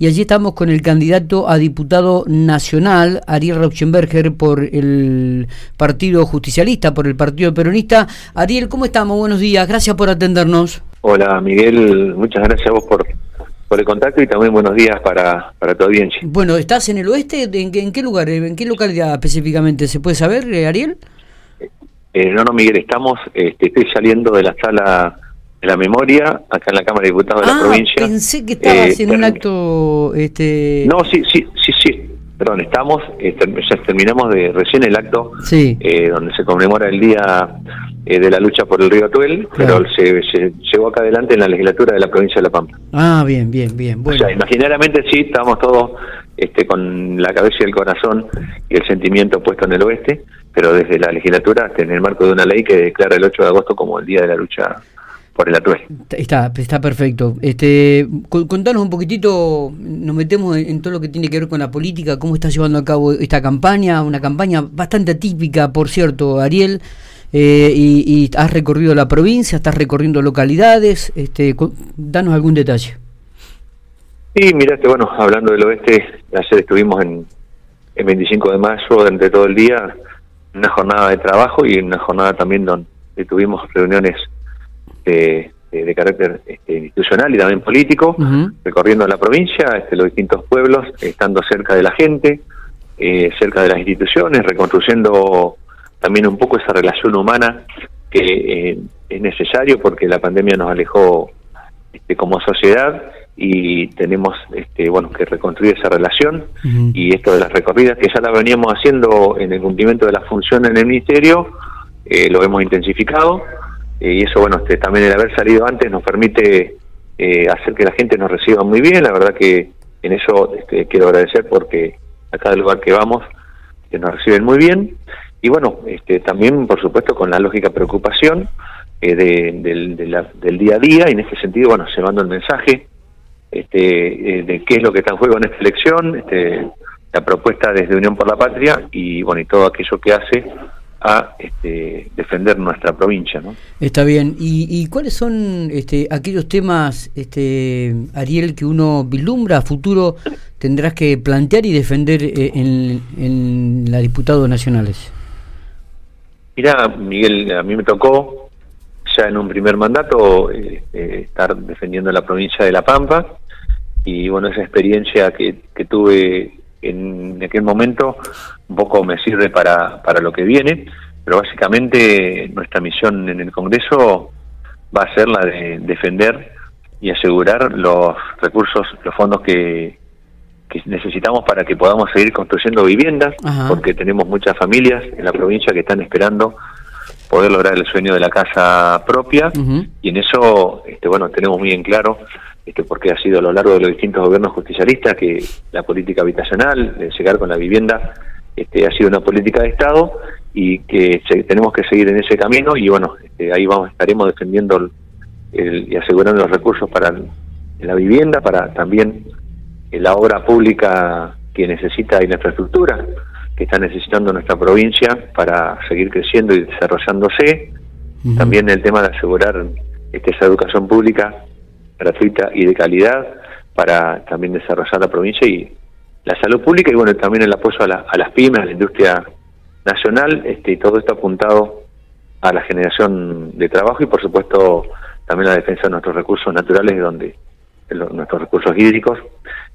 y allí estamos con el candidato a diputado nacional, Ariel Rauschenberger, por el Partido Justicialista, por el Partido Peronista. Ariel, ¿cómo estamos? Buenos días, gracias por atendernos. Hola Miguel, muchas gracias a vos por, por el contacto y también buenos días para, para tu audiencia. Bueno, ¿estás en el oeste? ¿En, en qué lugar? ¿En qué localidad específicamente? ¿Se puede saber, eh, Ariel? Eh, no, no, Miguel, estamos, este, estoy saliendo de la sala de la memoria, acá en la Cámara de Diputados de la Ah, provincia. pensé que estabas Eh, en un acto... Este... No, sí, sí, sí, sí. Perdón, estamos, eh, term- ya terminamos de recién el acto Sí. eh, donde se conmemora el día eh, de la lucha por el río Atuel, Claro. pero se, se llevó acá adelante en la legislatura de la provincia de La Pampa. Ah, bien, bien, bien. Bueno. O sea, imaginariamente sí, estamos todos este, con la cabeza y el corazón y el sentimiento puesto en el oeste, pero desde la legislatura, en el marco de una ley que declara el 8 de agosto como el día de la lucha por el atuel. Está, está perfecto. Este, con- contanos un poquitito, nos metemos en, todo lo que tiene que ver con la política, cómo está llevando a cabo esta campaña, una campaña bastante atípica, por cierto, Ariel, eh, y, y has recorrido la provincia, estás recorriendo localidades, este, danos algún detalle. Y miraste, bueno, hablando del oeste, ayer estuvimos en, en 25 de mayo durante todo el día, una jornada de trabajo y una jornada también donde tuvimos reuniones de, de- de carácter este, institucional y también político, recorriendo la provincia, este, los distintos pueblos, estando cerca de la gente, eh, cerca de las instituciones, reconstruyendo también un poco esa relación humana que eh, es necesario porque la pandemia nos alejó este, como sociedad y tenemos este, bueno que reconstruir esa relación y esto de las recorridas que ya la veníamos haciendo en el cumplimiento de la función en el ministerio eh, lo hemos intensificado eh, y eso bueno este, también el haber salido antes nos permite eh, hacer que la gente nos reciba muy bien. La verdad que en eso este, quiero agradecer porque a cada lugar que vamos que nos reciben muy bien. Y bueno este, también por supuesto con la lógica preocupación eh, de- del, de la- del día a día. Y en ese sentido bueno llevando el mensaje este, eh, de qué es lo que está en juego en esta elección, este, la propuesta desde Unión por la Patria y bueno y todo aquello que hace a este, defender nuestra provincia, ¿no? Está bien. ¿Y, y cuáles son este, aquellos temas, este, Ariel, que uno vislumbra a futuro tendrás que plantear y defender eh, en, en las diputados nacionales? Mira, Miguel, a mí me tocó ya en un primer mandato eh, eh, estar defendiendo la provincia de La Pampa y bueno, esa experiencia que, que tuve en aquel momento un poco me sirve para, para lo que viene, pero básicamente nuestra misión en el Congreso va a ser la de defender y asegurar los recursos, los fondos que, que necesitamos para que podamos seguir construyendo viviendas, Ajá. porque tenemos muchas familias en la provincia que están esperando poder lograr el sueño de la casa propia y en eso este bueno tenemos muy en claro este porque ha sido a lo largo de los distintos gobiernos justicialistas que la política habitacional de llegar con la vivienda este ha sido una política de estado y que se- tenemos que seguir en ese camino y bueno este, ahí vamos estaremos defendiendo el- el- y asegurando los recursos para el- la vivienda para también la obra pública que necesita y la infraestructura que está necesitando nuestra provincia para seguir creciendo y desarrollándose. También el tema de asegurar este, esa educación pública gratuita y de calidad para también desarrollar la provincia y la salud pública y bueno también el apoyo a, la- a las pymes, a la industria nacional, este, y todo esto apuntado a la generación de trabajo y por supuesto también la defensa de nuestros recursos naturales, donde nuestros recursos hídricos,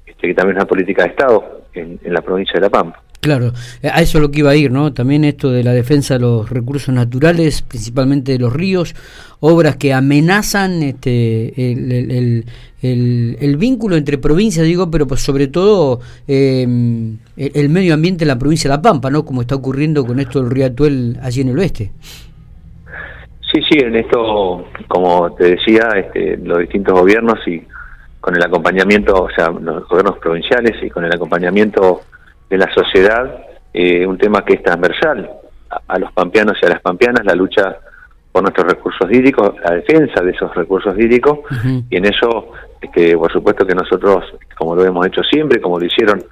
este, que también es una política de Estado en la provincia de La Pampa. Claro, eh, a eso es lo que iba a ir, ¿no? También esto de la defensa de los recursos naturales, principalmente de los ríos, obras que amenazan este, el, el- vínculo entre provincias, digo, pero pues sobre todo eh, el, medio ambiente en la provincia de La Pampa, ¿no? Como está ocurriendo con esto del río Atuel allí en el oeste. Sí, sí, en esto, como te decía, este, los distintos gobiernos y con el acompañamiento, o sea, los gobiernos provinciales y con el acompañamiento de la sociedad, eh, un tema que es transversal a, a los pampeanos y a las pampeanas, la lucha por nuestros recursos hídricos, la defensa de esos recursos hídricos, y en eso, este, por supuesto que nosotros, como lo hemos hecho siempre, como lo hicieron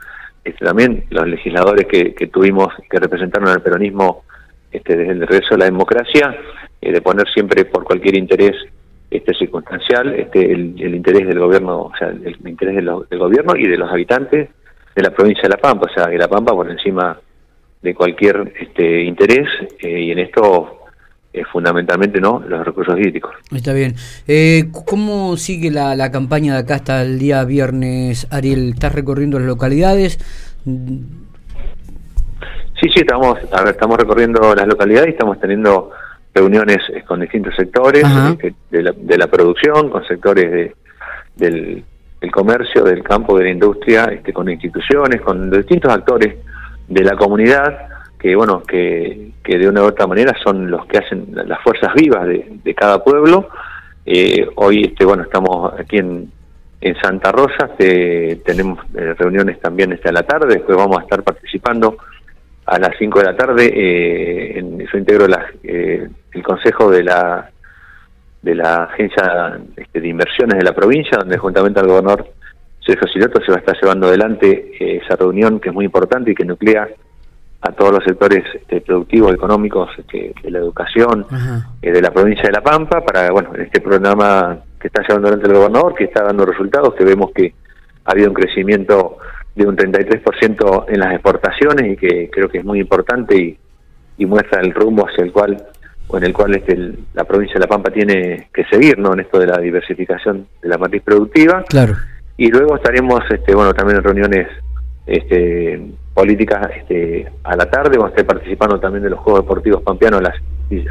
este, también los legisladores que, que tuvimos, que representaron al peronismo este, desde el regreso a la democracia, eh, de poner siempre por cualquier interés este circunstancial este el, interés del gobierno, o sea, el, interés del gobierno y de los habitantes de la provincia de La Pampa, o sea, que La Pampa por encima de cualquier este interés eh, y en esto eh, fundamentalmente no los recursos hídricos. Está bien. Eh, ¿Cómo sigue la, la campaña de acá hasta el día viernes, Ariel? ¿Estás recorriendo las localidades? Sí, sí, estamos, a ver, estamos recorriendo las localidades y estamos teniendo reuniones eh, con distintos sectores de la, de la, producción, con sectores de, del, comercio, del campo, de la industria, este, con instituciones, con distintos actores de la comunidad que, bueno, que, que de una u otra manera son los que hacen las fuerzas vivas de, cada pueblo. Eh, hoy, este, bueno, estamos aquí en, en Santa Rosa, este, tenemos reuniones también este, a la tarde, después vamos a estar participando a las 5 de la tarde, eh, en, yo integro la, eh, el consejo de la de la agencia este, de inversiones de la provincia, donde juntamente al gobernador Sergio Siloto se va a estar llevando adelante eh, esa reunión que es muy importante y que nuclea a todos los sectores este, productivos, económicos, este, de la educación, eh, de la provincia de La Pampa, para, bueno, en este programa que está llevando adelante el gobernador, que está dando resultados, que vemos que ha habido un crecimiento de un 33% en las exportaciones y que creo que es muy importante y, y muestra el rumbo hacia el cual o en el cual este, la provincia de La Pampa tiene que seguir ¿no? en esto de la diversificación de la matriz productiva. Claro. Y luego estaremos este, bueno también en reuniones este, políticas este, a la tarde, vamos a estar participando también de los Juegos Deportivos Pampeanos a las,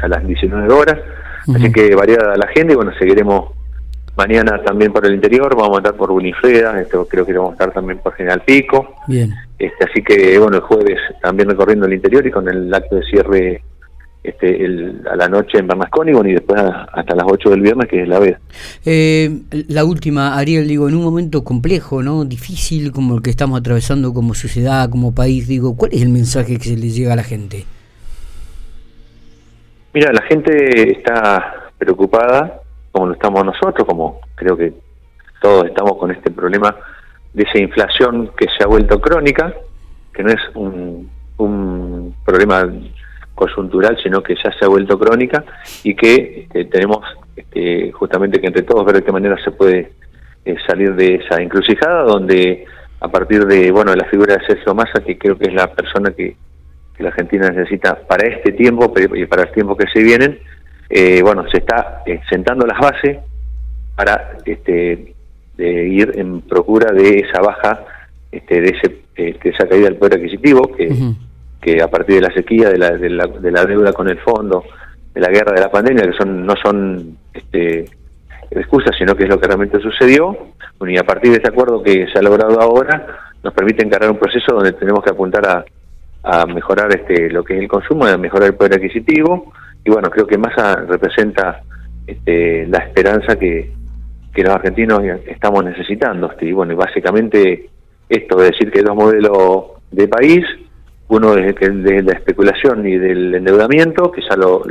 a las 19 horas. Así que variada la agenda y bueno, seguiremos Mañana también por el interior, vamos a estar por Unifreda, esto creo que vamos a estar también por General Pico. Bien. Este, así que bueno, el jueves también recorriendo el interior y con el acto de cierre este, el, a la noche en Bernasconi y después hasta las 8 del viernes, que es la vez. Eh, la última, Ariel, digo, en un momento complejo, ¿no? Difícil como el que estamos atravesando como sociedad, como país, digo, ¿cuál es el mensaje que se le llega a la gente? Mira, la gente está preocupada como lo estamos nosotros, como creo que todos estamos con este problema de esa inflación que se ha vuelto crónica, que no es un, un problema coyuntural, sino que ya se ha vuelto crónica y que este, tenemos este, justamente que entre todos ver de qué manera se puede eh, salir de esa encrucijada, donde a partir de bueno la figura de Sergio Massa, que creo que es la persona que, que la Argentina necesita para este tiempo y para el tiempo que se vienen, eh, bueno, se está eh, sentando las bases para este, de ir en procura de esa baja, este, de, ese, eh, de esa caída del poder adquisitivo, que, que a partir de la sequía, de la, de, la, de la deuda con el fondo, de la guerra, de la pandemia, que son no son este, excusas, sino que es lo que realmente sucedió, y a partir de ese acuerdo que se ha logrado ahora, nos permite encargar un proceso donde tenemos que apuntar a, a mejorar este, lo que es el consumo, a mejorar el poder adquisitivo, y bueno, creo que Massa representa este, la esperanza que, que los argentinos estamos necesitando. Este, y bueno, básicamente esto de decir que hay dos modelos de país, uno es el de la especulación y del endeudamiento, que ya lo,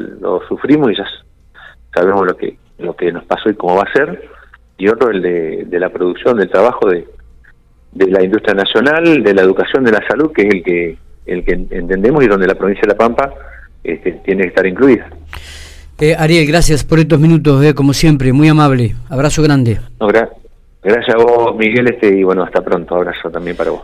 sufrimos y ya sabemos lo que, lo que nos pasó y cómo va a ser, y otro el de, de la producción, del trabajo de, de la industria nacional, de la educación, de la salud, que es el que, el que entendemos y donde la provincia de La Pampa este, tiene que estar incluida. Eh, Ariel, gracias por estos minutos, eh, como siempre, muy amable. Abrazo grande. gracias a vos, Miguel, este, y bueno, hasta pronto. Abrazo también para vos.